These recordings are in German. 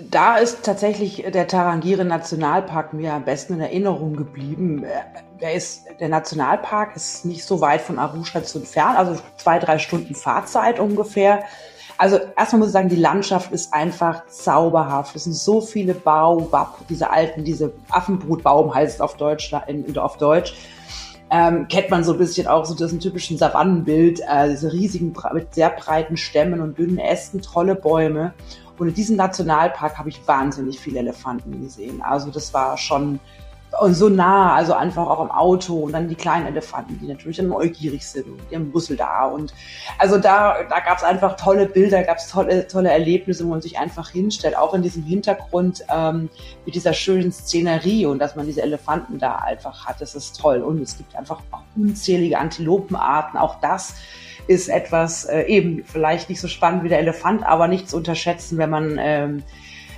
Da ist tatsächlich der Tarangire Nationalpark mir am besten in Erinnerung geblieben. Der, ist, der Nationalpark ist nicht so weit von Arusha zu entfernt, also zwei, drei Stunden Fahrzeit ungefähr. Also erstmal muss ich sagen, die Landschaft ist einfach zauberhaft. Es sind so viele Baobab, diese alten, diese Affenbrutbaum heißt es auf Deutsch, in, auf Deutsch. Ähm, kennt man so ein bisschen auch so diesen typischen Savannenbild, äh, diese riesigen, mit sehr breiten Stämmen und dünnen Ästen, tolle Bäume. Und in diesem Nationalpark habe ich wahnsinnig viele Elefanten gesehen. Also das war schon so nah, also einfach auch im Auto und dann die kleinen Elefanten, die natürlich dann neugierig sind die haben Rüssel da und also da, da gab es einfach tolle Bilder, gab es tolle, tolle Erlebnisse, wo man sich einfach hinstellt, auch in diesem Hintergrund ähm, mit dieser schönen Szenerie und dass man diese Elefanten da einfach hat, das ist toll. Und es gibt einfach auch unzählige Antilopenarten, auch das ist etwas äh, eben vielleicht nicht so spannend wie der Elefant, aber nicht zu unterschätzen, wenn man ähm,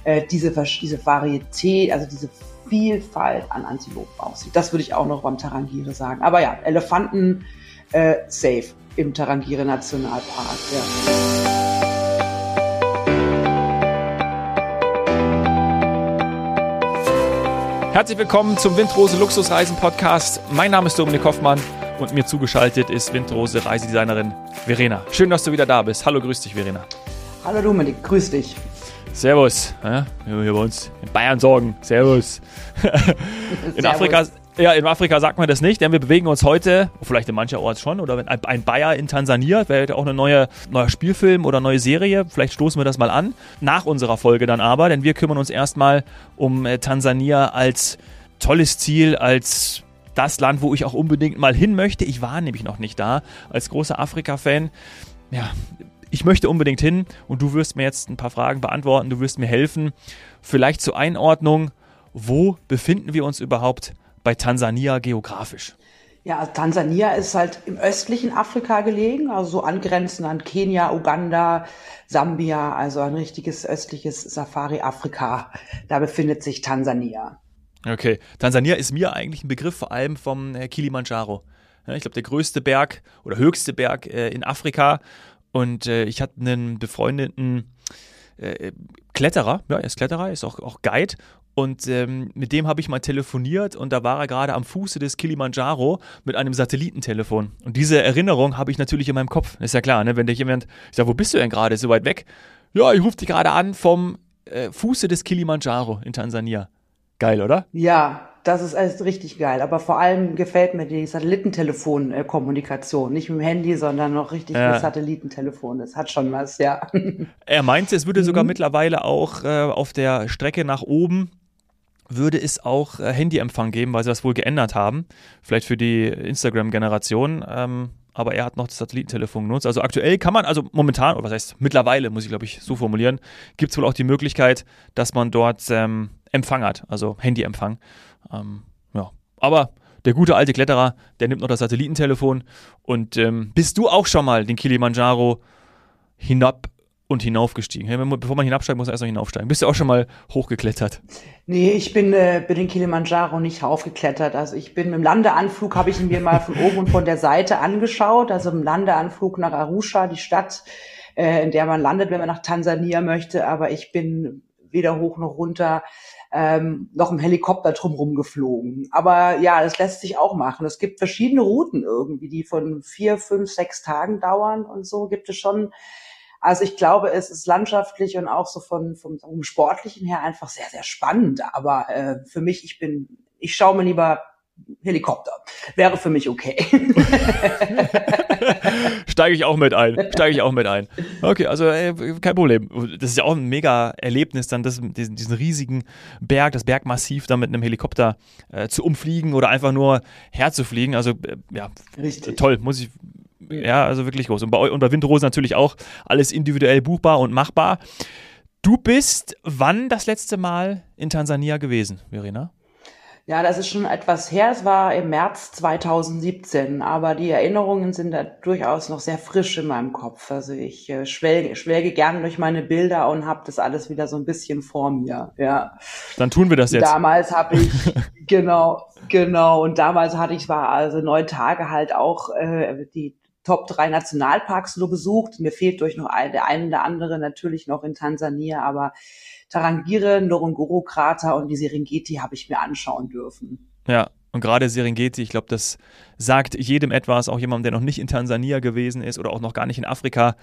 äh, diese, diese Varietät, also diese Vielfalt an Antilopen aussieht. Das würde ich auch noch beim Tarangire sagen. Aber ja, Elefanten äh, safe im Tarangire Nationalpark. Ja. Herzlich willkommen zum Windrose Luxusreisen Podcast. Mein Name ist Dominik Hoffmann und mir zugeschaltet ist Windrose Reisedesignerin Verena. Schön, dass du wieder da bist. Hallo, grüß dich, Verena. Hallo Dominik, grüß dich. Servus. Ja, hier bei uns in Bayern sorgen. Servus. in Afrika, ja, in Afrika sagt man das nicht, denn wir bewegen uns heute, vielleicht in mancherorts schon, oder wenn ein Bayer in Tansania, wäre auch eine neue neuer Spielfilm oder neue Serie. Vielleicht stoßen wir das mal an. Nach unserer Folge dann aber, denn wir kümmern uns erstmal um äh, Tansania als tolles Ziel, als das Land, wo ich auch unbedingt mal hin möchte. Ich war nämlich noch nicht da, als großer Afrika-Fan. Ja, ich möchte unbedingt hin und du wirst mir jetzt ein paar Fragen beantworten, du wirst mir helfen. Vielleicht zur Einordnung, wo befinden wir uns überhaupt bei Tansania geografisch? Ja, Tansania ist halt im östlichen Afrika gelegen, also so angrenzend an Kenia, Uganda, Sambia, also ein richtiges östliches Safari-Afrika. Da befindet sich Tansania. Okay, Tansania ist mir eigentlich ein Begriff vor allem vom äh, Kilimanjaro. Ich glaube, der größte Berg oder höchste Berg äh, in Afrika und äh, ich hatte einen befreundeten Kletterer, ja, er ist Kletterer, ist auch, auch Guide. Und ähm, mit dem habe ich mal telefoniert und da war er gerade am Fuße des Kilimanjaro mit einem Satellitentelefon. Und diese Erinnerung habe ich natürlich in meinem Kopf. Ist ja klar, ne? wenn dich jemand, ich sage, wo bist du denn gerade? So weit weg? Ja, ich rufe dich gerade an vom äh, Fuße des Kilimanjaro in Tansania. Geil, oder? Ja, das ist alles richtig geil. Aber vor allem gefällt mir die Satellitentelefonkommunikation. Nicht mit dem Handy, sondern noch richtig ja. mit Satellitentelefon. Das hat schon was, ja. Er meinte, es würde sogar mhm. mittlerweile auch äh, auf der Strecke nach oben würde es auch äh, Handyempfang geben, weil sie das wohl geändert haben. Vielleicht für die Instagram-Generation. Ähm, aber er hat noch das Satellitentelefon genutzt. Also aktuell kann man, also momentan, oder was heißt mittlerweile, muss ich glaube ich so formulieren, gibt es wohl auch die Möglichkeit, dass man dort ähm, Empfang hat, also Handyempfang. Ähm, ja. Aber der gute alte Kletterer, der nimmt noch das Satellitentelefon. Und ähm, bist du auch schon mal den Kilimanjaro hinab und hinaufgestiegen? Hey, bevor man hinabsteigt, muss man erst noch hinaufsteigen. Bist du auch schon mal hochgeklettert? Nee, ich bin, äh, bin den Kilimanjaro nicht raufgeklettert. Also ich bin dem Landeanflug, habe ich ihn mir mal von oben und von der Seite angeschaut. Also im Landeanflug nach Arusha, die Stadt, äh, in der man landet, wenn man nach Tansania möchte. Aber ich bin weder hoch noch runter ähm, noch im Helikopter drumherum geflogen. Aber ja, das lässt sich auch machen. Es gibt verschiedene Routen irgendwie, die von vier, fünf, sechs Tagen dauern und so gibt es schon. Also ich glaube, es ist landschaftlich und auch so von vom, vom sportlichen her einfach sehr, sehr spannend. Aber äh, für mich, ich bin, ich schaue mir lieber Helikopter. Wäre für mich okay. Steige ich auch mit ein. Steige ich auch mit ein. Okay, also äh, kein Problem. Das ist ja auch ein mega Erlebnis, dann das, diesen, diesen riesigen Berg, das Bergmassiv da mit einem Helikopter äh, zu umfliegen oder einfach nur herzufliegen. Also äh, ja, Richtig. toll, muss ich. Ja, also wirklich groß. Und bei, und bei Windrose natürlich auch alles individuell buchbar und machbar. Du bist wann das letzte Mal in Tansania gewesen, Verena? Ja, das ist schon etwas her. Es war im März 2017, aber die Erinnerungen sind da durchaus noch sehr frisch in meinem Kopf. Also ich äh, schwelge, schwelge gerne durch meine Bilder und habe das alles wieder so ein bisschen vor mir. Ja. Dann tun wir das jetzt. Damals habe ich genau, genau. Und damals hatte ich war also neun Tage halt auch äh, die Top drei Nationalparks nur besucht. Mir fehlt durch noch ein, der eine oder andere natürlich noch in Tansania, aber Tarangire, Ngorongoro-Krater und die Serengeti habe ich mir anschauen dürfen. Ja, und gerade Serengeti, ich glaube, das sagt jedem etwas, auch jemandem, der noch nicht in Tansania gewesen ist oder auch noch gar nicht in Afrika.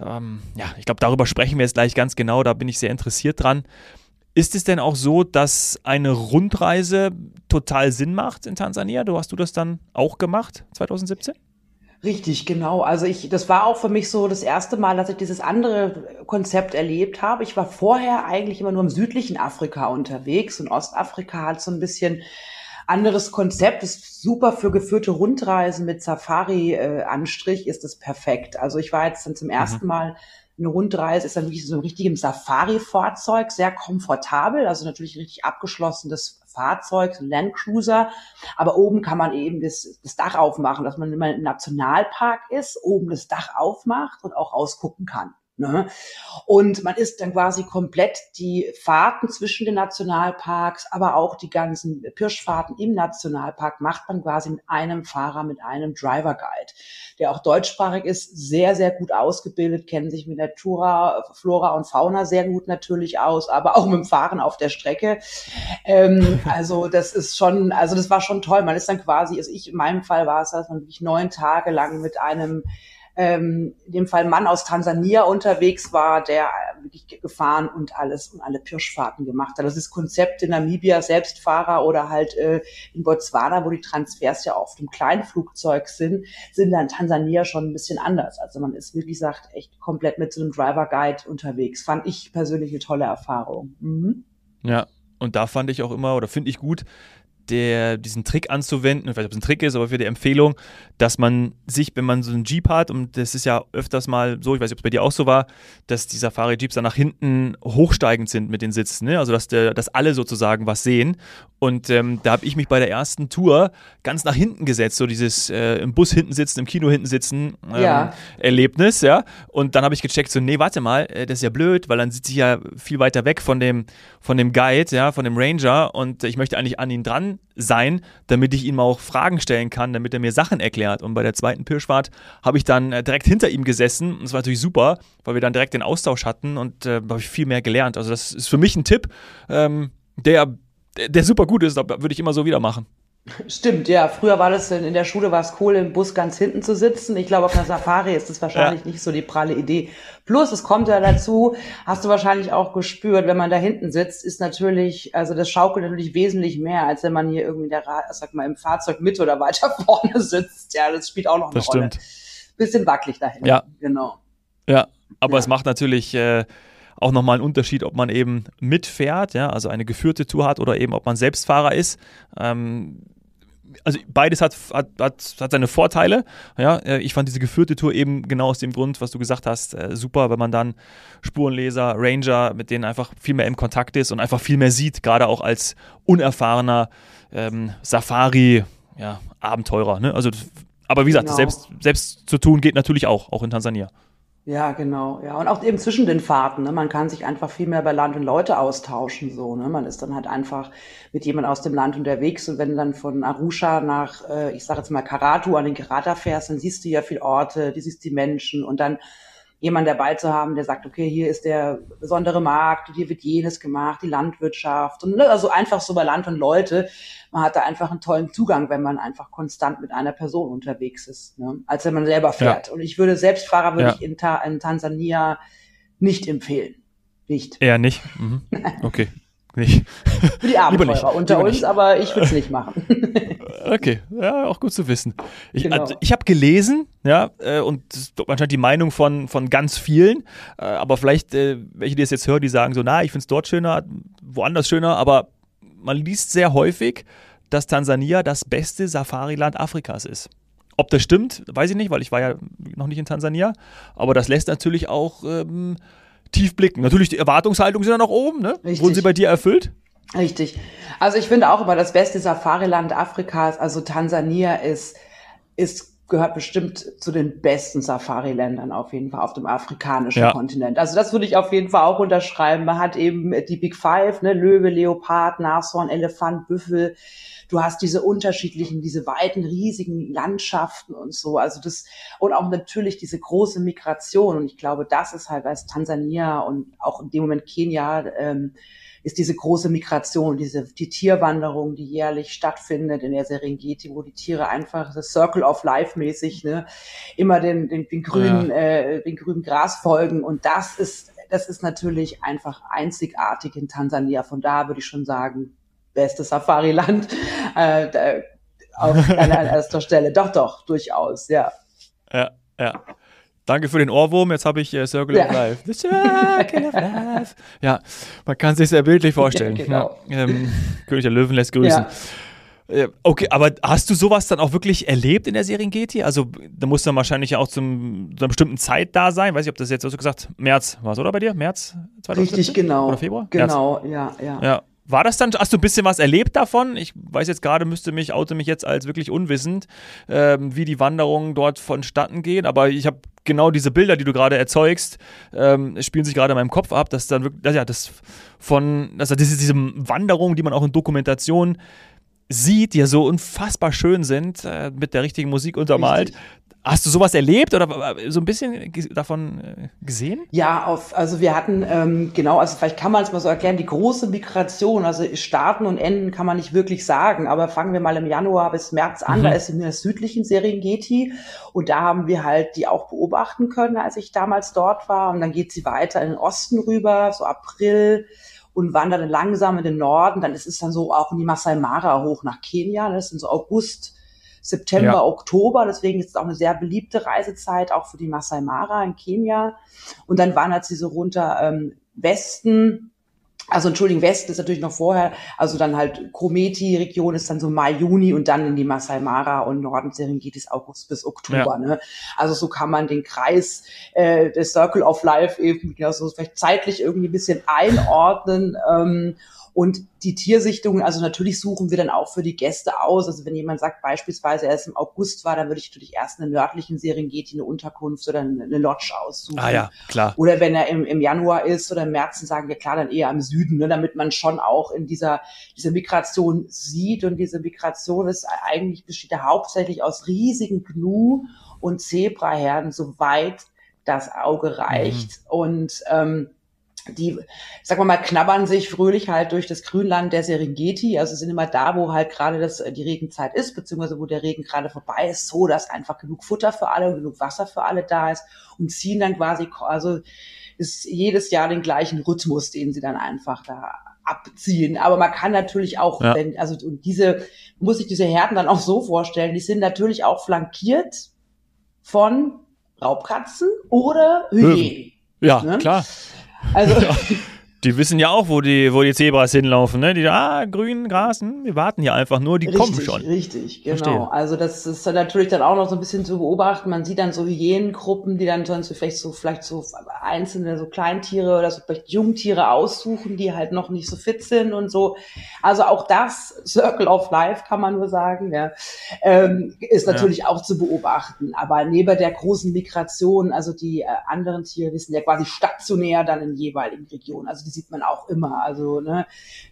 Ähm, ja, ich glaube, darüber sprechen wir jetzt gleich ganz genau, da bin ich sehr interessiert dran. Ist es denn auch so, dass eine Rundreise total Sinn macht in Tansania? Du hast du das dann auch gemacht 2017? Richtig, genau. Also ich, das war auch für mich so das erste Mal, dass ich dieses andere Konzept erlebt habe. Ich war vorher eigentlich immer nur im südlichen Afrika unterwegs und Ostafrika hat so ein bisschen anderes Konzept. Ist super für geführte Rundreisen mit Safari-Anstrich ist es perfekt. Also ich war jetzt dann zum ersten mhm. Mal eine Rundreise ist dann wirklich so ein richtiges Safari-Fahrzeug, sehr komfortabel, also natürlich richtig abgeschlossenes Fahrzeug, ein Landcruiser. Aber oben kann man eben das, das Dach aufmachen, dass man immer im Nationalpark ist, oben das Dach aufmacht und auch rausgucken kann. Ne? Und man ist dann quasi komplett die Fahrten zwischen den Nationalparks, aber auch die ganzen Pirschfahrten im Nationalpark macht man quasi mit einem Fahrer, mit einem Driver Guide, der auch deutschsprachig ist, sehr, sehr gut ausgebildet, kennen sich mit Natura, Flora und Fauna sehr gut natürlich aus, aber auch mit dem Fahren auf der Strecke. Ähm, also das ist schon, also das war schon toll. Man ist dann quasi, also ich in meinem Fall war es, dass man wirklich neun Tage lang mit einem ähm, in dem Fall Mann aus Tansania unterwegs war, der äh, wirklich gefahren und alles und alle Pirschfahrten gemacht hat. Das ist Konzept in Namibia, Selbstfahrer oder halt äh, in Botswana, wo die Transfers ja auf dem Kleinflugzeug sind, sind dann Tansania schon ein bisschen anders. Also man ist, wie gesagt, echt komplett mit so einem Driver Guide unterwegs. Fand ich persönlich eine tolle Erfahrung. Mhm. Ja, und da fand ich auch immer oder finde ich gut, der, diesen Trick anzuwenden, ich weiß nicht, ob es ein Trick ist, aber für die Empfehlung, dass man sich, wenn man so einen Jeep hat, und das ist ja öfters mal so, ich weiß nicht, ob es bei dir auch so war, dass die Safari-Jeeps dann nach hinten hochsteigend sind mit den Sitzen, ne? also dass, der, dass alle sozusagen was sehen. Und ähm, da habe ich mich bei der ersten Tour ganz nach hinten gesetzt, so dieses äh, im Bus hinten sitzen, im Kino hinten sitzen ähm, ja. Erlebnis, ja. Und dann habe ich gecheckt, so, nee, warte mal, äh, das ist ja blöd, weil dann sitze ich ja viel weiter weg von dem, von dem Guide, ja, von dem Ranger und ich möchte eigentlich an ihn dran sein, damit ich ihm auch Fragen stellen kann, damit er mir Sachen erklärt. Und bei der zweiten Pirschfahrt habe ich dann äh, direkt hinter ihm gesessen. Und das war natürlich super, weil wir dann direkt den Austausch hatten und äh, habe ich viel mehr gelernt. Also das ist für mich ein Tipp, ähm, der, der super gut ist, würde ich immer so wieder machen. Stimmt, ja. Früher war das in der Schule war es cool, im Bus ganz hinten zu sitzen. Ich glaube, auf einer Safari ist das wahrscheinlich ja. nicht so die pralle Idee. Plus, es kommt ja dazu, hast du wahrscheinlich auch gespürt, wenn man da hinten sitzt, ist natürlich, also das schaukelt natürlich wesentlich mehr, als wenn man hier irgendwie der, sag mal, im Fahrzeug mit oder weiter vorne sitzt. Ja, das spielt auch noch eine das Rolle. Stimmt. Bisschen wackelig dahin. Ja. Genau. Ja, aber ja. es macht natürlich, äh, auch nochmal einen Unterschied, ob man eben mitfährt, ja, also eine geführte Tour hat oder eben ob man Selbstfahrer ist. Ähm, also beides hat, hat, hat, hat seine Vorteile. Ja, äh, ich fand diese geführte Tour eben genau aus dem Grund, was du gesagt hast, äh, super, wenn man dann Spurenleser, Ranger, mit denen einfach viel mehr im Kontakt ist und einfach viel mehr sieht, gerade auch als unerfahrener ähm, Safari, ja, Abenteurer. Ne? Also, aber wie gesagt, genau. selbst, selbst zu tun geht natürlich auch, auch in Tansania. Ja, genau. Ja, und auch eben zwischen den Fahrten. Ne? Man kann sich einfach viel mehr bei Land und Leute austauschen. So, ne? Man ist dann halt einfach mit jemand aus dem Land unterwegs. Und wenn du dann von Arusha nach, äh, ich sage jetzt mal Karatu an den Karata fährst, dann siehst du ja viel Orte, du siehst die Menschen und dann jemand dabei zu haben, der sagt, okay, hier ist der besondere Markt, hier wird jenes gemacht, die Landwirtschaft und ne, also einfach so bei Land und Leute. Man hat da einfach einen tollen Zugang, wenn man einfach konstant mit einer Person unterwegs ist, ne, als wenn man selber fährt. Ja. Und ich würde Selbstfahrer würde ja. ich in, Ta in Tansania nicht empfehlen. Nicht. Eher nicht. Mhm. Okay nicht. Für die Abenteurer unter uns, aber ich würde es nicht machen. okay, ja, auch gut zu wissen. Ich, genau. also, ich habe gelesen, ja, äh, und anscheinend die Meinung von, von ganz vielen, äh, aber vielleicht, äh, welche, die es jetzt hören, die sagen so, na, ich finde es dort schöner, woanders schöner, aber man liest sehr häufig, dass Tansania das beste Safariland Afrikas ist. Ob das stimmt, weiß ich nicht, weil ich war ja noch nicht in Tansania, aber das lässt natürlich auch ähm, tief blicken. Natürlich, die Erwartungshaltungen sind ja noch oben, ne? Richtig. Wurden sie bei dir erfüllt? Richtig. Also ich finde auch immer das beste Safariland Afrikas, also Tansania ist, ist gehört bestimmt zu den besten Safari-Ländern auf jeden Fall auf dem afrikanischen ja. Kontinent. Also das würde ich auf jeden Fall auch unterschreiben. Man hat eben die Big Five, ne, Löwe, Leopard, Nashorn, Elefant, Büffel. Du hast diese unterschiedlichen, diese weiten, riesigen Landschaften und so. Also das, und auch natürlich diese große Migration. Und ich glaube, das ist halt als Tansania und auch in dem Moment Kenia, ähm, ist diese große Migration, diese, die Tierwanderung, die jährlich stattfindet in der Serengeti, wo die Tiere einfach das Circle of Life mäßig, ne, immer den, den, den grünen, ja. äh, den grünen Gras folgen. Und das ist, das ist natürlich einfach einzigartig in Tansania. Von da würde ich schon sagen, bestes Safari-Land, äh, auf, an erster Stelle. Doch, doch, durchaus, ja. Ja, ja. Danke für den Ohrwurm. Jetzt habe ich äh, Circle ja. of Life. The Circle of Life. Ja, man kann sich sehr bildlich vorstellen. Ja, genau. ja, ähm, König der Löwen lässt grüßen. Äh, okay, aber hast du sowas dann auch wirklich erlebt in der Serengeti? Also, da muss dann wahrscheinlich ja auch zum, zu einer bestimmten Zeit da sein. Weiß ich, ob das jetzt, hast du gesagt, März war es, oder bei dir? März 2017? Richtig, genau. Oder Februar? Genau, März. ja, ja. Ja, war das dann, hast du ein bisschen was erlebt davon? Ich weiß jetzt gerade, müsste mich, oute mich jetzt als wirklich unwissend, ähm, wie die Wanderungen dort vonstatten gehen, aber ich habe genau diese Bilder, die du gerade erzeugst, ähm, spielen sich gerade in meinem Kopf ab, dass dann wirklich, ja, das von, also diese, diese Wanderungen, die man auch in Dokumentationen sieht, die ja so unfassbar schön sind, äh, mit der richtigen Musik untermalt, Richtig. Hast du sowas erlebt oder so ein bisschen davon äh, gesehen? Ja, auf, also wir hatten, ähm, genau, also vielleicht kann man es mal so erklären, die große Migration, also starten und enden kann man nicht wirklich sagen, aber fangen wir mal im Januar bis März an, mhm. da ist in der südlichen Serengeti und da haben wir halt die auch beobachten können, als ich damals dort war und dann geht sie weiter in den Osten rüber, so April, und wandert dann langsam in den Norden. Dann ist es dann so auch in die Masai Mara hoch nach Kenia. Das ist dann so August, September, ja. Oktober. Deswegen ist es auch eine sehr beliebte Reisezeit, auch für die Masai Mara in Kenia. Und dann wandert sie so runter ähm, Westen. Also Entschuldigung, Westen ist natürlich noch vorher, also dann halt Krometi-Region ist dann so Mai, Juni und dann in die Masai Mara und Norden Serengeti August bis Oktober. Ja. Ne? Also so kann man den Kreis äh, des Circle of Life eben also vielleicht zeitlich irgendwie ein bisschen einordnen. Ähm, und die Tiersichtungen, also natürlich suchen wir dann auch für die Gäste aus. Also wenn jemand sagt, beispielsweise er ist im August war, dann würde ich natürlich erst in der nördlichen Serengeti eine Unterkunft oder eine Lodge aussuchen. Ah ja, klar. Oder wenn er im, im Januar ist oder im März, dann sagen wir klar, dann eher im Süden, ne, damit man schon auch in dieser, dieser Migration sieht. Und diese Migration ist eigentlich besteht ja hauptsächlich aus riesigen Gnu- und Zebraherden, soweit das Auge reicht. Mhm. Und ähm, die, sagen wir mal, knabbern sich fröhlich halt durch das Grünland der Serengeti. Also sind immer da, wo halt gerade das, die Regenzeit ist, beziehungsweise wo der Regen gerade vorbei ist, so dass einfach genug Futter für alle und genug Wasser für alle da ist und ziehen dann quasi, also ist jedes Jahr den gleichen Rhythmus, den sie dann einfach da abziehen. Aber man kann natürlich auch, ja. wenn, also und diese, muss sich diese Herden dann auch so vorstellen, die sind natürlich auch flankiert von Raubkatzen oder Hyänen. Ja, ne? klar. Also. Die wissen ja auch, wo die, wo die Zebras hinlaufen, ne? Die, ah, grün, Gras, hm, wir warten hier einfach nur, die richtig, kommen schon. Richtig, genau. Verstehe. Also das ist natürlich dann auch noch so ein bisschen zu beobachten. Man sieht dann so Hyänengruppen, die dann sonst vielleicht so, vielleicht so einzelne, so Kleintiere oder so vielleicht Jungtiere aussuchen, die halt noch nicht so fit sind und so. Also auch das, Circle of Life kann man nur sagen, ja, ähm, ist natürlich ja. auch zu beobachten. Aber neben der großen Migration, also die äh, anderen Tiere, die sind ja quasi stationär dann in jeweiligen Regionen. Also die sieht man auch immer. Also ne,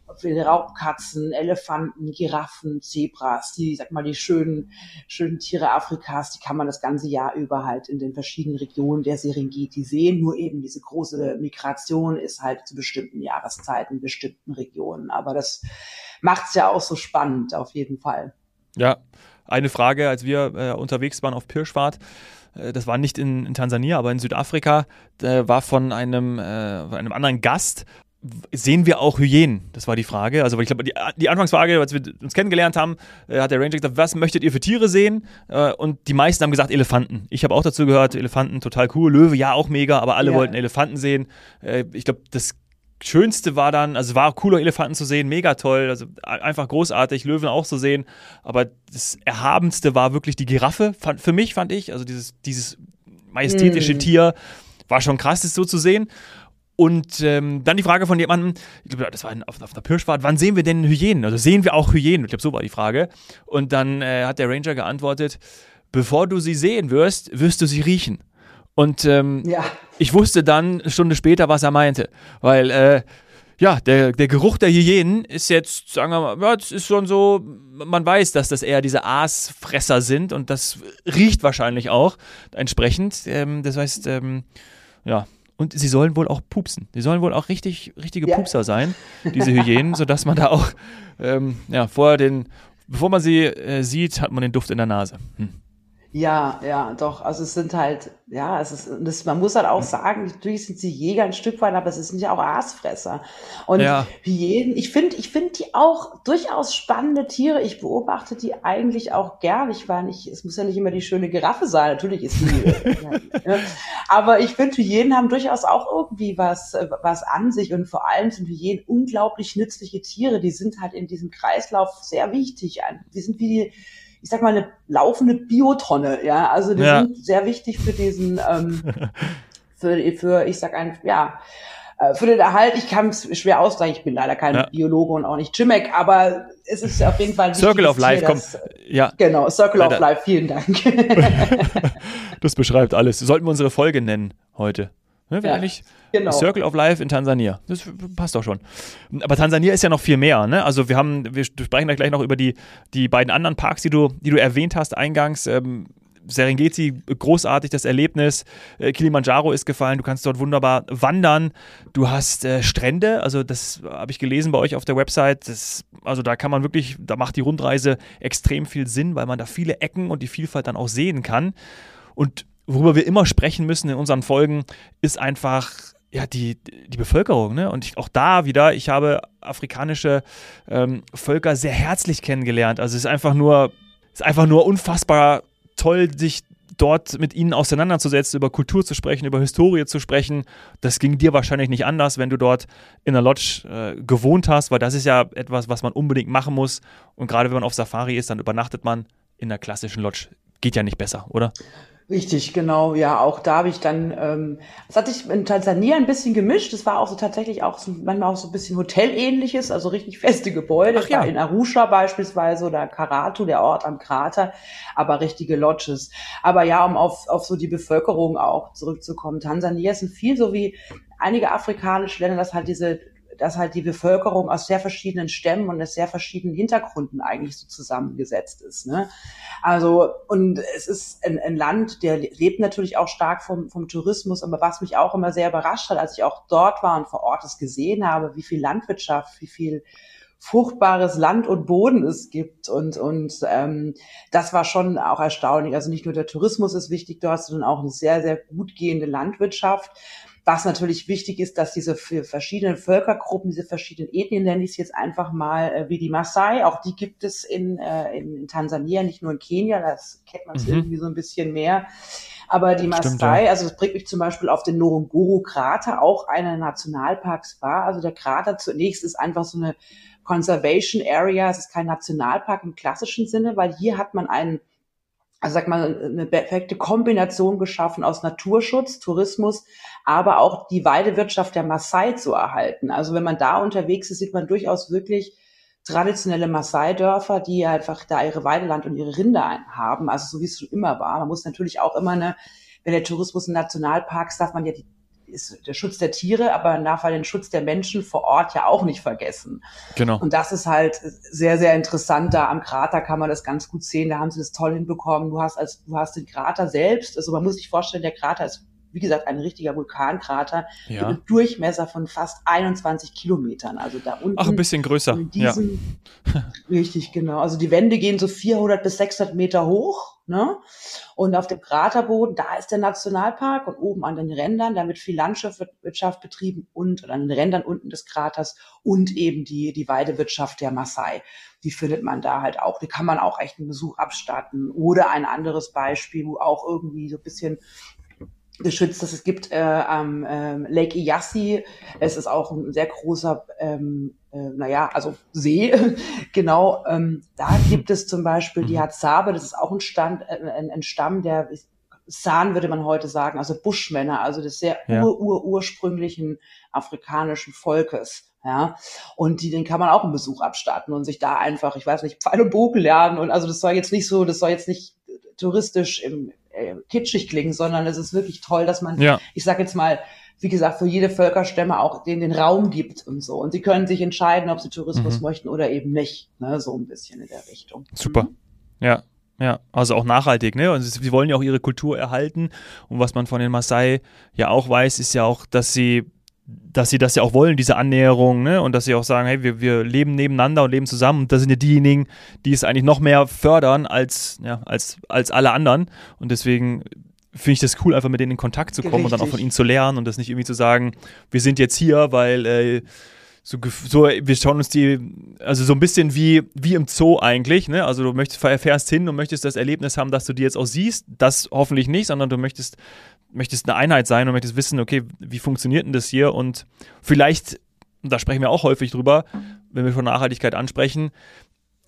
Raubkatzen, Elefanten, Giraffen, Zebras, die, sag mal, die schönen, schönen Tiere Afrikas, die kann man das ganze Jahr über halt in den verschiedenen Regionen der Serengeti sehen. Nur eben diese große Migration ist halt zu bestimmten Jahreszeiten, bestimmten Regionen. Aber das macht es ja auch so spannend, auf jeden Fall. Ja, eine Frage, als wir äh, unterwegs waren auf Pirschfahrt, das war nicht in, in, Tansania, aber in Südafrika, äh, war von einem, äh, einem anderen Gast. Sehen wir auch Hyänen? Das war die Frage. Also, ich glaube, die, die, Anfangsfrage, als wir uns kennengelernt haben, äh, hat der Ranger gesagt: Was möchtet ihr für Tiere sehen? Äh, und die meisten haben gesagt Elefanten. Ich habe auch dazu gehört: Elefanten total cool. Löwe, ja, auch mega, aber alle ja. wollten Elefanten sehen. Äh, ich glaube, das Schönste war dann, also war cooler Elefanten zu sehen, mega toll, also einfach großartig, Löwen auch zu sehen. Aber das Erhabenste war wirklich die Giraffe, fand, für mich fand ich. Also dieses, dieses majestätische mm. Tier war schon krass, das so zu sehen. Und ähm, dann die Frage von jemandem, ich glaube, das war auf, auf einer Pirschfahrt, wann sehen wir denn Hyänen? Also sehen wir auch Hyänen? Ich glaube, so war die Frage. Und dann äh, hat der Ranger geantwortet, bevor du sie sehen wirst, wirst du sie riechen. Und ähm, Ja. ich wusste dann eine Stunde später, was er meinte. Weil, äh, ja, der, der Geruch der Hyänen ist jetzt, sagen wir mal, ja, das ist schon so, man weiß, dass das eher diese Aasfresser sind und das riecht wahrscheinlich auch entsprechend. Ähm, das heißt, ähm, ja, und sie sollen wohl auch pupsen. Die sollen wohl auch richtig, richtige Ja. Pupser sein, diese Hyänen, sodass man da auch, ähm, ja, vorher den, bevor man sie äh, sieht, hat man den Duft in der Nase. Hm. Ja, ja, doch. Also es sind halt, ja, es ist, das, man muss halt auch sagen, natürlich sind sie Jäger ein Stück weit, aber es sind ja auch Aasfresser. Und Ja. Hyänen, ich finde, ich finde die auch durchaus spannende Tiere. Ich beobachte die eigentlich auch gern. Ich war nicht, es muss ja nicht immer die schöne Giraffe sein. Natürlich ist die, ja, aber ich finde, Hyänen haben durchaus auch irgendwie was, was an sich. Und vor allem sind Hyänen unglaublich nützliche Tiere. Die sind halt in diesem Kreislauf sehr wichtig. Die sind wie die, ich sag mal, eine laufende Biotonne, ja. Also die Ja. sind sehr wichtig für diesen, ähm, für, für, ich sag ein, ja, äh, für den Erhalt, ich kann es schwer aussagen, ich bin leider kein Ja. Biologe und auch nicht Chimek, aber es ist auf jeden Fall ein Circle of Life, Tier, komm. Ja, Genau, Circle of Leider. Life, vielen Dank. das beschreibt alles. Sollten wir unsere Folge nennen heute. Ne, Ja, eigentlich genau. Circle of Life in Tansania. Das passt doch schon. Aber Tansania ist ja noch viel mehr. Ne? Also wir haben, wir sprechen da gleich noch über die, die beiden anderen Parks, die du, die du erwähnt hast eingangs. Ähm, Serengeti, großartig das Erlebnis. Äh, Kilimanjaro ist gefallen. Du kannst dort wunderbar wandern. Du hast äh, Strände. Also das habe ich gelesen bei euch auf der Website. Das, also da kann man wirklich, da macht die Rundreise extrem viel Sinn, weil man da viele Ecken und die Vielfalt dann auch sehen kann. Und worüber wir immer sprechen müssen in unseren Folgen, ist einfach ja, die, die Bevölkerung. Ne? Und ich, auch da wieder, ich habe afrikanische ähm, Völker sehr herzlich kennengelernt. Also es ist einfach nur, es ist einfach nur unfassbar toll, sich dort mit ihnen auseinanderzusetzen, über Kultur zu sprechen, über Historie zu sprechen. Das ging dir wahrscheinlich nicht anders, wenn du dort in der Lodge äh, gewohnt hast, weil das ist ja etwas, was man unbedingt machen muss. Und gerade wenn man auf Safari ist, dann übernachtet man in der klassischen Lodge. Geht ja nicht besser, oder? Richtig, genau. Ja, auch da habe ich dann, ähm, das hatte ich in Tansania ein bisschen gemischt. Das war auch so tatsächlich auch so, manchmal auch so ein bisschen Hotelähnliches, also richtig feste Gebäude. Ach ja. In Arusha beispielsweise oder Karatu, der Ort am Krater, aber richtige Lodges. Aber ja, um auf, auf so die Bevölkerung auch zurückzukommen. Tansania ist ein viel so wie einige afrikanische Länder, das halt diese dass halt die Bevölkerung aus sehr verschiedenen Stämmen und aus sehr verschiedenen Hintergründen eigentlich so zusammengesetzt ist. Ne? Also, und es ist ein, ein Land, der lebt natürlich auch stark vom, vom Tourismus, aber was mich auch immer sehr überrascht hat, als ich auch dort war und vor Ort es gesehen habe, wie viel Landwirtschaft, wie viel fruchtbares Land und Boden es gibt und und ähm, das war schon auch erstaunlich. Also nicht nur der Tourismus ist wichtig dort, sondern auch eine sehr sehr gut gehende Landwirtschaft. Was natürlich wichtig ist, dass diese verschiedenen Völkergruppen, diese verschiedenen Ethnien, nenne ich es jetzt einfach mal, äh, wie die Maasai, auch die gibt es in, äh, in, in Tansania, nicht nur in Kenia, das kennt man es Mhm. irgendwie so ein bisschen mehr. Aber die Stimmt, Maasai, ja. also das bringt mich zum Beispiel auf den Ngorongoro-Krater, auch einer Nationalparks war. Also der Krater zunächst ist einfach so eine Conservation Area, es ist kein Nationalpark im klassischen Sinne, weil hier hat man einen also sag mal, eine perfekte Kombination geschaffen aus Naturschutz, Tourismus, aber auch die Weidewirtschaft der Maasai zu erhalten. Also wenn man da unterwegs ist, sieht man durchaus wirklich traditionelle Maasai-Dörfer, die einfach da ihre Weideland und ihre Rinder haben, also so wie es schon immer war. Man muss natürlich auch immer eine, wenn der Tourismus in Nationalparks darf man ja die ist der Schutz der Tiere, aber man darf halt den Schutz der Menschen vor Ort ja auch nicht vergessen. Genau. Und das ist halt sehr, sehr interessant. Da am Krater kann man das ganz gut sehen. Da haben sie das toll hinbekommen. Du hast als, du hast den Krater selbst. Also man muss sich vorstellen, der Krater ist, wie gesagt, ein richtiger Vulkankrater mit Ja. einem Durchmesser von fast 21 Kilometern. Also da unten. Ach, ein bisschen größer. in Ja. Richtig, genau. Also die Wände gehen so 400 bis 600 Meter hoch, ne? Und auf dem Kraterboden, da ist der Nationalpark und oben an den Rändern, da wird viel Landwirtschaft betrieben und oder an den Rändern unten des Kraters und eben die, die Weidewirtschaft der Maasai. Die findet man da halt auch. Die kann man auch echt einen Besuch abstatten. Oder ein anderes Beispiel, wo auch irgendwie so ein bisschen geschützt ist. Es gibt äh, am ähm, Lake Iyasi, es ist auch ein sehr großer, ähm, äh, naja, also See, genau. Ähm, da gibt es zum Beispiel die Mhm. Hadzabe, das ist auch ein, Stand, äh, ein, ein Stamm der San würde man heute sagen, also Buschmänner, also des sehr Ja. ur, ur, ursprünglichen afrikanischen Volkes. Ja, und die, den kann man auch einen Besuch abstatten und sich da einfach, ich weiß nicht, Pfeil und Bogen lernen. Und also das soll jetzt nicht so, das soll jetzt nicht touristisch im, äh, kitschig klingen, sondern es ist wirklich toll, dass man, ja. ich sage jetzt mal, wie gesagt, für jede Völkerstämme auch den, den Raum gibt und so. Und sie können sich entscheiden, ob sie Tourismus mhm. möchten oder eben nicht. Ne? So ein bisschen in der Richtung. Super. Mhm. Ja, ja, also auch nachhaltig, ne? Und sie wollen ja auch ihre Kultur erhalten. Und was man von den Maasai ja auch weiß, ist ja auch, dass sie, dass sie das ja auch wollen, diese Annäherung, ne? Und dass sie auch sagen, hey, wir, wir leben nebeneinander und leben zusammen. Und das sind ja diejenigen, die es eigentlich noch mehr fördern als, ja, als, als alle anderen. Und deswegen finde ich das cool, einfach mit denen in Kontakt zu kommen Richtig. und dann auch von ihnen zu lernen und das nicht irgendwie zu sagen, wir sind jetzt hier, weil äh, so, so, wir schauen uns die, also so ein bisschen wie, wie im Zoo eigentlich, ne? Also du möchtest, fährst hin und möchtest das Erlebnis haben, dass du die jetzt auch siehst. Das hoffentlich nicht, sondern du möchtest, möchtest eine Einheit sein und möchtest wissen, okay, wie funktioniert denn das hier? Und vielleicht, und da sprechen wir auch häufig drüber, wenn wir von Nachhaltigkeit ansprechen,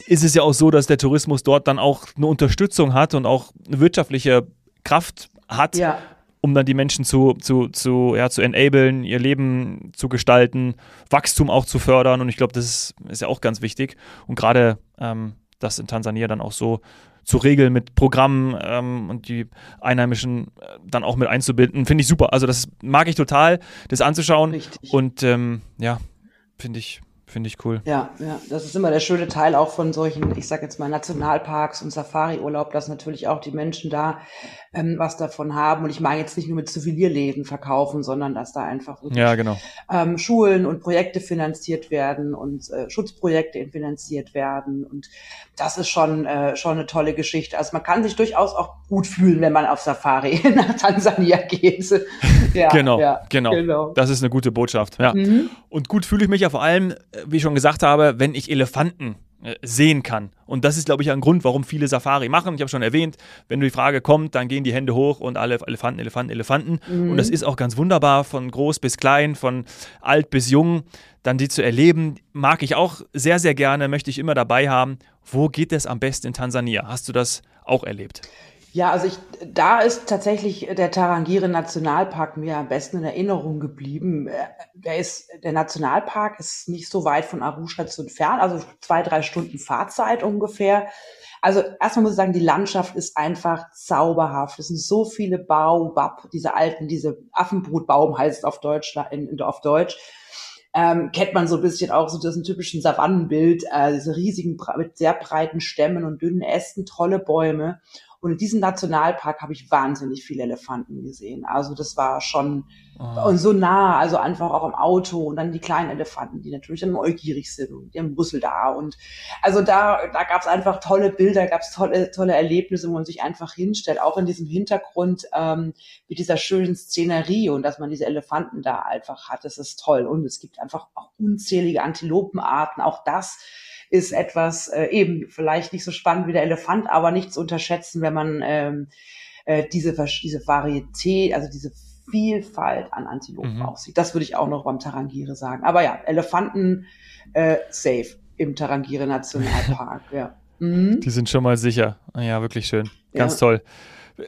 ist es ja auch so, dass der Tourismus dort dann auch eine Unterstützung hat und auch eine wirtschaftliche Kraft hat, ja um dann die Menschen zu, zu, zu, ja, zu enablen, ihr Leben zu gestalten, Wachstum auch zu fördern. Und ich glaube, das ist, ist, ja auch ganz wichtig. Und gerade ähm, das in Tansania dann auch so zu regeln mit Programmen ähm, und die Einheimischen äh, dann auch mit einzubinden, finde ich super. Also das mag ich total, das anzuschauen. Richtig. Und ähm, ja, finde ich, Finde ich cool. Ja, ja, das ist immer der schöne Teil auch von solchen, ich sag jetzt mal Nationalparks und Safari-Urlaub, dass natürlich auch die Menschen da ähm, was davon haben. Und ich meine jetzt nicht nur mit Souvenirläden verkaufen, sondern dass da einfach ja, genau. ähm, Schulen und Projekte finanziert werden und äh, Schutzprojekte finanziert werden. Und das ist schon, äh, schon eine tolle Geschichte. Also man kann sich durchaus auch gut fühlen, wenn man auf Safari nach Tansania geht. ja, genau, ja, genau, genau. Das ist eine gute Botschaft. Ja. Mhm. Und gut fühle ich mich ja vor allem, wie ich schon gesagt habe, wenn ich Elefanten äh, sehen kann. Und das ist, glaube ich, ein Grund, warum viele Safari machen. Ich habe schon erwähnt, wenn die Frage kommt, dann gehen die Hände hoch und alle Elefanten, Elefanten, Elefanten. Mhm. Und das ist auch ganz wunderbar, von groß bis klein, von alt bis jung. Dann die zu erleben, mag ich auch sehr, sehr gerne, möchte ich immer dabei haben. Wo geht es am besten in Tansania? Hast du das auch erlebt? Ja, also ich, da ist tatsächlich der Tarangire Nationalpark mir am besten in Erinnerung geblieben. Der ist, der Nationalpark ist nicht so weit von Arusha zu entfernt, also zwei, drei Stunden Fahrzeit ungefähr. Also erstmal muss ich sagen, die Landschaft ist einfach zauberhaft. Es sind so viele Baobab, diese alten, diese Affenbrutbaum heißt auf Deutsch, in, auf Deutsch. Ähm, kennt man so ein bisschen auch so diesen typischen Savannenbild, äh, diese riesigen, mit sehr breiten Stämmen und dünnen Ästen, tolle Bäume. Und in diesem Nationalpark habe ich wahnsinnig viele Elefanten gesehen. Also das war schon oh. und so nah, also einfach auch im Auto und dann die kleinen Elefanten, die natürlich dann neugierig sind und die haben Brüssel da. Und also da, da gab es einfach tolle Bilder, gab es tolle, tolle Erlebnisse, wo man sich einfach hinstellt, auch in diesem Hintergrund ähm, mit dieser schönen Szenerie und dass man diese Elefanten da einfach hat. Das ist toll. Und es gibt einfach auch unzählige Antilopenarten. Auch das ist etwas äh, eben vielleicht nicht so spannend wie der Elefant, aber nicht zu unterschätzen, wenn man ähm, äh, diese, diese Varietät, also diese Vielfalt an Antilopen mhm. aussieht. Das würde ich auch noch beim Tarangire sagen. Aber ja, Elefanten äh, safe im Tarangire Nationalpark. ja. Mhm. Die sind schon mal sicher. Ja, wirklich schön. Ganz ja. toll.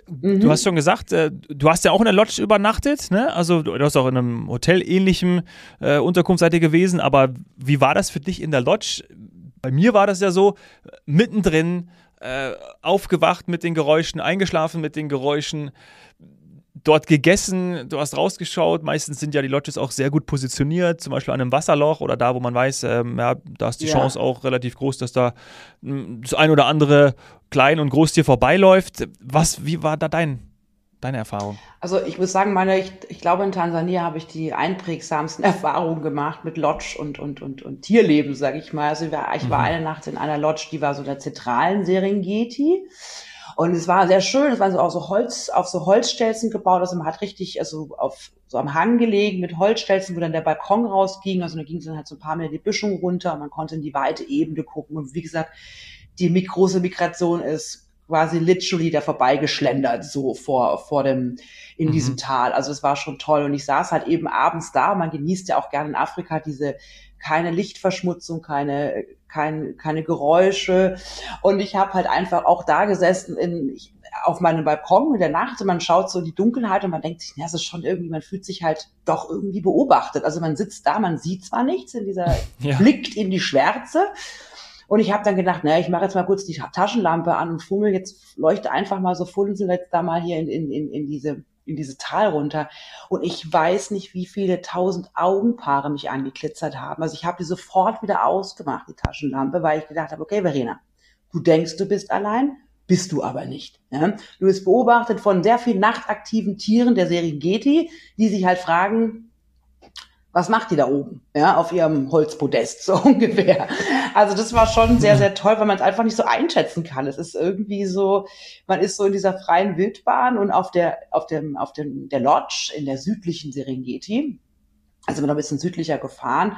Du mhm. hast schon gesagt, äh, du hast ja auch in der Lodge übernachtet, ne? Also du hast auch in einem Hotel ähnlichem äh, Unterkunftsseite gewesen, aber wie war das für dich in der Lodge? Bei mir war das ja so, mittendrin äh, aufgewacht mit den Geräuschen, eingeschlafen mit den Geräuschen, dort gegessen, du hast rausgeschaut. Meistens sind ja die Lodges auch sehr gut positioniert, zum Beispiel an einem Wasserloch oder da, wo man weiß, ähm, ja, da ist die ja. Chance auch relativ groß, dass da hm, das ein oder andere Klein- und Großtier vorbeiläuft. Was, wie war da dein deine Erfahrung? Also ich muss sagen, meine, ich, ich glaube, in Tansania habe ich die einprägsamsten Erfahrungen gemacht mit Lodge und, und, und, und Tierleben, sage ich mal. Also ich war, ich war mhm. eine Nacht in einer Lodge, die war so der zentralen Serengeti. Und es war sehr schön, es waren so auch so Holz, auf so Holzstelzen gebaut, also man hat richtig, also auf so am Hang gelegen mit Holzstelzen, wo dann der Balkon rausging, also da ging es dann halt so ein paar Meter die Büschung runter und man konnte in die weite Ebene gucken. Und wie gesagt, die große Migration ist quasi literally da vorbeigeschlendert, so vor, vor dem, in mhm. diesem Tal. Also es war schon toll. Und ich saß halt eben abends da. Man genießt ja auch gerne in Afrika diese, keine Lichtverschmutzung, keine, kein, keine Geräusche. Und ich habe halt einfach auch da gesessen in, auf meinem Balkon in der Nacht und man schaut so in die Dunkelheit und man denkt sich, na, es ist schon irgendwie, man fühlt sich halt doch irgendwie beobachtet. Also man sitzt da, man sieht zwar nichts in dieser, ja. blickt in die Schwärze Und ich habe dann gedacht, naja, ich mache jetzt mal kurz die Taschenlampe an und fummel jetzt, leuchte einfach mal so funzel jetzt da mal hier in, in, in, in diese in diese Tal runter. Und ich weiß nicht, wie viele tausend Augenpaare mich angeglitzert haben. Also ich habe die sofort wieder ausgemacht, die Taschenlampe, weil ich gedacht habe, okay, Verena, du denkst, du bist allein, bist du aber nicht. Ja? Du bist beobachtet von sehr vielen nachtaktiven Tieren der Serengeti, die sich halt fragen, was macht die da oben, ja, auf ihrem Holzpodest, so ungefähr. Also das war schon sehr, sehr toll, weil man es einfach nicht so einschätzen kann. Es ist irgendwie so, man ist so in dieser freien Wildbahn und auf der, auf dem, auf dem, der Lodge in der südlichen Serengeti, also noch ein bisschen südlicher gefahren,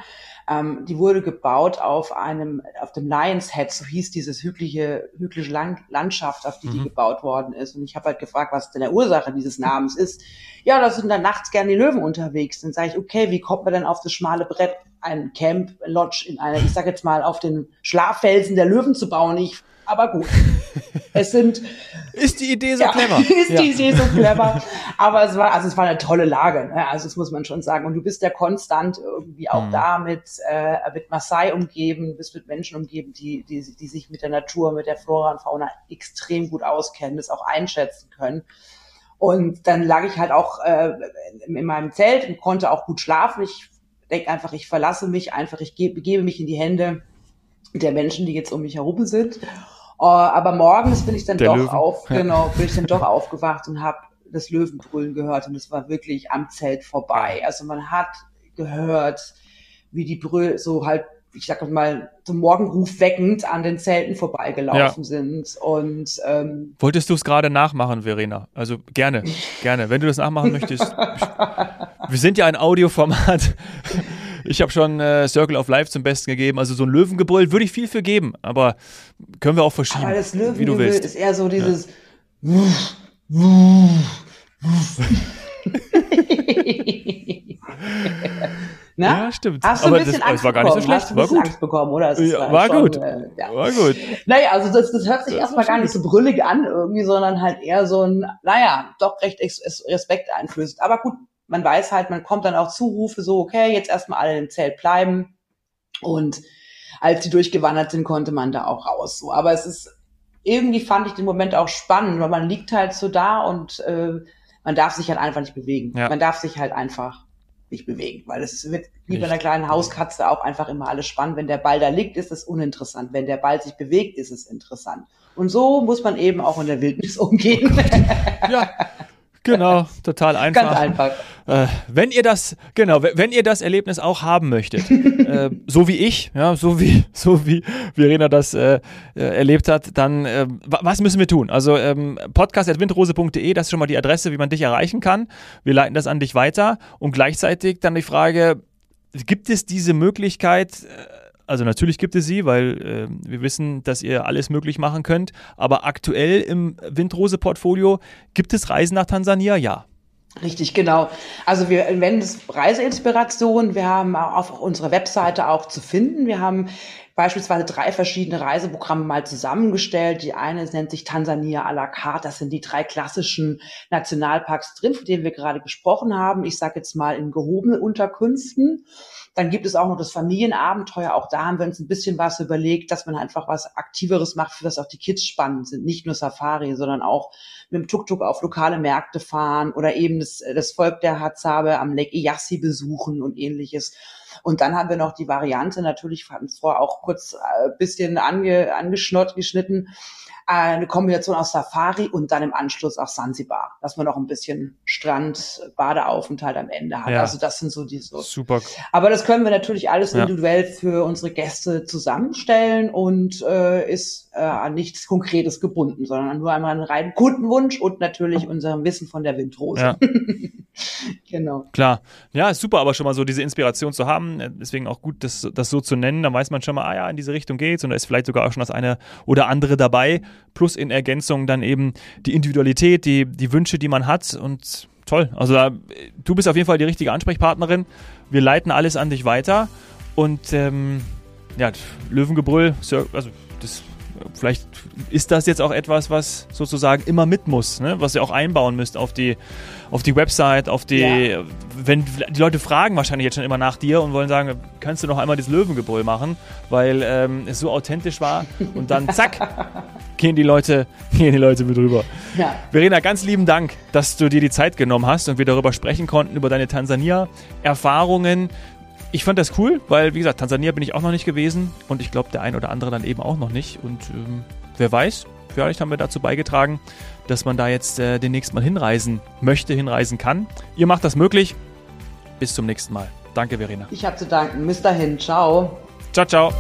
ähm, die wurde gebaut auf einem, auf dem Lions Head, so hieß dieses hügliche, hügliche Land Landschaft, auf die mhm. die gebaut worden ist. Und ich habe halt gefragt, was denn der Ursache dieses Namens ist. Ja, da sind dann nachts gerne die Löwen unterwegs. Dann sage ich, okay, wie kommt man denn auf das schmale Brett, ein Camp, Lodge in einer, ich sag jetzt mal, auf den Schlaffelsen der Löwen zu bauen? Ich aber gut. Es sind. Ist die Idee so ja, clever? Ist ja. die Idee so clever. Aber es war, also es war eine tolle Lage. Ne? Also das muss man schon sagen. Und du bist ja konstant irgendwie auch mhm. da mit, äh, mit Maasai umgeben, bist mit Menschen umgeben, die, die, die sich mit der Natur, mit der Flora und Fauna extrem gut auskennen, das auch einschätzen können. Und dann lag ich halt auch äh, in meinem Zelt und konnte auch gut schlafen. Ich denke einfach, ich verlasse mich einfach, ich begebe mich in die Hände der Menschen, die jetzt um mich herum sind. Uh, aber morgens bin ich dann der doch Löwen. auf, genau, bin ich dann doch aufgewacht und habe das Löwenbrüllen gehört und es war wirklich am Zelt vorbei. Also man hat gehört, wie die Brüll so halt, ich sag mal, zum Morgenruf weckend an den Zelten vorbeigelaufen ja. sind. Und ähm, wolltest du es gerade nachmachen, Verena? Also gerne, gerne. Wenn du das nachmachen möchtest. wir sind ja ein Audioformat. Ich habe schon äh, Circle of Life zum Besten gegeben. Also so ein Löwengebrüll würde ich viel für geben, aber können wir auch verschieben. Aber das Löwengebrüll ist eher so dieses. Na? Ja, stimmt. Hast du aber ein bisschen das, Angst war gar nicht so schlecht. Hast du ein war gut. Angst bekommen, oder? Ja, war, schon, gut. Äh, ja. War gut. Naja, also das, das hört sich das erstmal gar nicht so brüllig an irgendwie, sondern halt eher so ein, naja, doch recht Respekt einflößt. Aber gut, man weiß halt, man kommt dann auch Zurufe so, okay, jetzt erstmal alle im Zelt bleiben. Und als die durchgewandert sind, konnte man da auch raus. So. Aber es ist, irgendwie fand ich den Moment auch spannend, weil man liegt halt so da und äh, man darf sich halt einfach nicht bewegen. Ja. Man darf sich halt einfach nicht bewegen, weil es wird wie bei einer kleinen Hauskatze auch einfach immer alles spannend. Wenn der Ball da liegt, ist es uninteressant. Wenn der Ball sich bewegt, ist es interessant. Und so muss man eben auch in der Wildnis umgehen. Ja, Genau, total einfach. Ganz einfach. Äh, wenn ihr das, genau, wenn ihr das Erlebnis auch haben möchtet, äh, so wie ich, ja, so wie, so wie Verena das äh, äh erlebt hat, dann äh, was müssen wir tun? Also ähm, podcast.windrose.de, das ist schon mal die Adresse, wie man dich erreichen kann. Wir leiten das an dich weiter und gleichzeitig dann die Frage, gibt es diese Möglichkeit, äh, also natürlich gibt es sie, weil äh, wir wissen, dass ihr alles möglich machen könnt. Aber aktuell im Windrose-Portfolio gibt es Reisen nach Tansania? Ja. Richtig, genau. Also wir wenden es Reiseinspiration. Wir haben auf unserer Webseite auch zu finden. Wir haben beispielsweise drei verschiedene Reiseprogramme mal zusammengestellt. Die eine nennt sich Tansania à la carte. Das sind die drei klassischen Nationalparks drin, von denen wir gerade gesprochen haben. Ich sage jetzt mal in gehobenen Unterkünften. Dann gibt es auch noch das Familienabenteuer. Auch da haben wir uns ein bisschen was überlegt, dass man einfach was Aktiveres macht, für das auch die Kids spannend sind. Nicht nur Safari, sondern auch mit dem Tuk-Tuk auf lokale Märkte fahren oder eben das, das Volk der Hatzabe am Lake Iyassi besuchen und ähnliches. Und dann haben wir noch die Variante, natürlich hatten es vorher auch kurz ein äh, bisschen ange, angeschnott, geschnitten, eine Kombination aus Safari und dann im Anschluss auch Sansibar, dass man noch ein bisschen Strand, Badeaufenthalt am Ende hat. Ja. Also das sind so die so. Super. Aber das können wir natürlich alles ja. individuell für unsere Gäste zusammenstellen und äh, ist äh, an nichts Konkretes gebunden, sondern nur einmal einen reinen Kundenwunsch und natürlich unserem Wissen von der Windrose. Ja. genau. Klar. Ja, ist super, aber schon mal so diese Inspiration zu haben. Deswegen auch gut, das, das so zu nennen. Dann weiß man schon mal, ah ja, in diese Richtung geht's und da ist vielleicht sogar auch schon das eine oder andere dabei. Plus in Ergänzung dann eben die Individualität, die, die Wünsche, die man hat und toll. Also da, du bist auf jeden Fall die richtige Ansprechpartnerin. Wir leiten alles an dich weiter und ähm, ja, Löwengebrüll, also das vielleicht ist das jetzt auch etwas, was sozusagen immer mit muss, ne? was ihr auch einbauen müsst auf die, auf die Website, auf die, ja. wenn die Leute fragen wahrscheinlich jetzt schon immer nach dir und wollen sagen, kannst du noch einmal das Löwengebrüll machen, weil ähm, es so authentisch war und dann zack, gehen die Leute, gehen die Leute mit rüber. Ja. Verena, ganz lieben Dank, dass du dir die Zeit genommen hast und wir darüber sprechen konnten, über deine Tansania-Erfahrungen. Ich fand das cool, weil, wie gesagt, Tansania bin ich auch noch nicht gewesen und ich glaube, der ein oder andere dann eben auch noch nicht. Und ähm, wer weiß, vielleicht haben wir dazu beigetragen, dass man da jetzt äh, demnächst mal hinreisen möchte, hinreisen kann. Ihr macht das möglich. Bis zum nächsten Mal. Danke, Verena. Ich habe zu danken. Bis dahin. Ciao. Ciao, ciao.